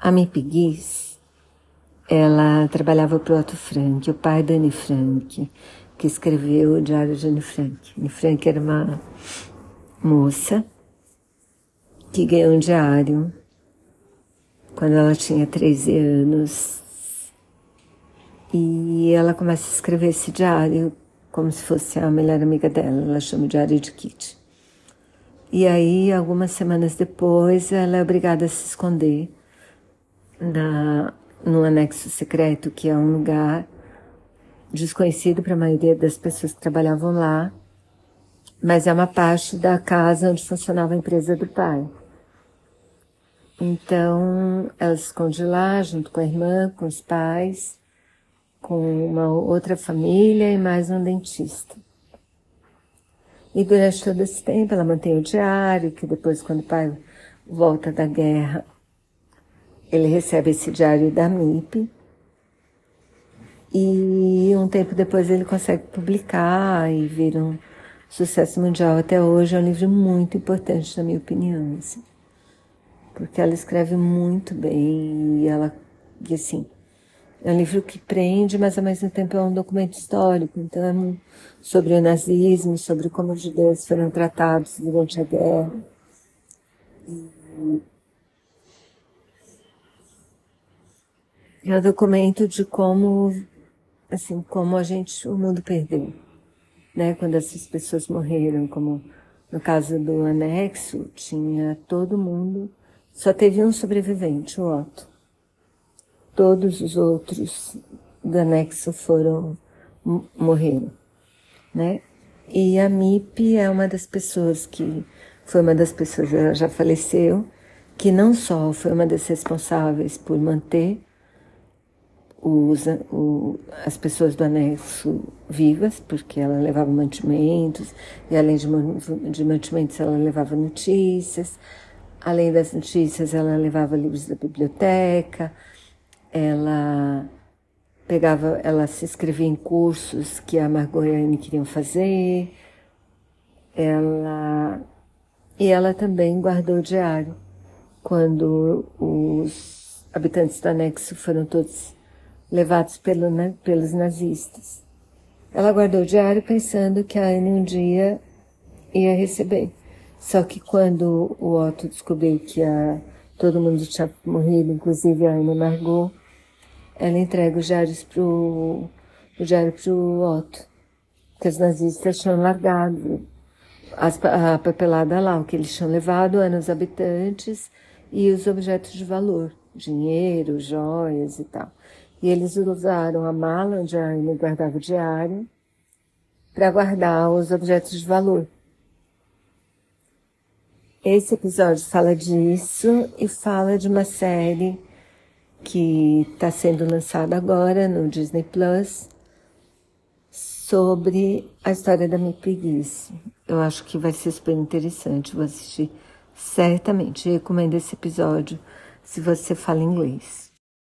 A Mipiguis, ela trabalhava para o Otto Frank, o pai da Anne Frank, que escreveu o Diário de Anne Frank. Anne Frank era uma moça que ganhou um diário quando ela tinha 13 anos. E ela começa a escrever esse diário como se fosse a melhor amiga dela, ela chama o diário de Kitty. E aí, algumas semanas depois, ela é obrigada a se esconder na, no anexo secreto, que é um lugar desconhecido para a maioria das pessoas que trabalhavam lá, mas é uma parte da casa onde funcionava a empresa do pai. Então, ela se esconde lá, junto com a irmã, com os pais, com uma outra família e mais um dentista. E durante todo esse tempo ela mantém o diário, que depois, quando o pai volta da guerra, ele recebe esse diário da MIP. E um tempo depois ele consegue publicar e vira um sucesso mundial. Até hoje é um livro muito importante, na minha opinião. Assim, porque ela escreve muito bem e ela, e assim, é um livro que prende, mas ao mesmo tempo é um documento histórico. Então é sobre o nazismo, sobre como os judeus foram tratados durante a guerra. E é um documento de como, assim, como a gente, o mundo perdeu, né? Quando essas pessoas morreram, como no caso do anexo, tinha todo mundo, só teve um sobrevivente, o Otto todos os outros do anexo foram morreram, né? E a MIP é uma das pessoas que foi uma das pessoas ela já faleceu, que não só foi uma das responsáveis por manter os, o, as pessoas do anexo vivas, porque ela levava mantimentos, e além de, de mantimentos ela levava notícias, além das notícias ela levava livros da biblioteca, ela pegava, ela se inscrevia em cursos que a Margot e a Anne queriam fazer. Ela e ela também guardou o diário quando os habitantes do anexo foram todos levados pelo, né, pelos nazistas. Ela guardou o diário pensando que a Anne um dia ia receber. Só que quando o Otto descobriu que a, todo mundo tinha morrido, inclusive a Anne Margot, ela entrega os diários pro, o diário pro Otto, que os nazistas tinham largado as, a papelada lá, o que eles tinham levado eram os habitantes e os objetos de valor, dinheiro, joias e tal. E eles usaram a mala onde a Anne guardava o diário para guardar os objetos de valor. Esse episódio fala disso e fala de uma série que está sendo lançado agora no Disney Plus sobre a história da minha preguiça. Eu acho que vai ser super interessante. Vou assistir certamente. recomendo esse episódio se você fala inglês.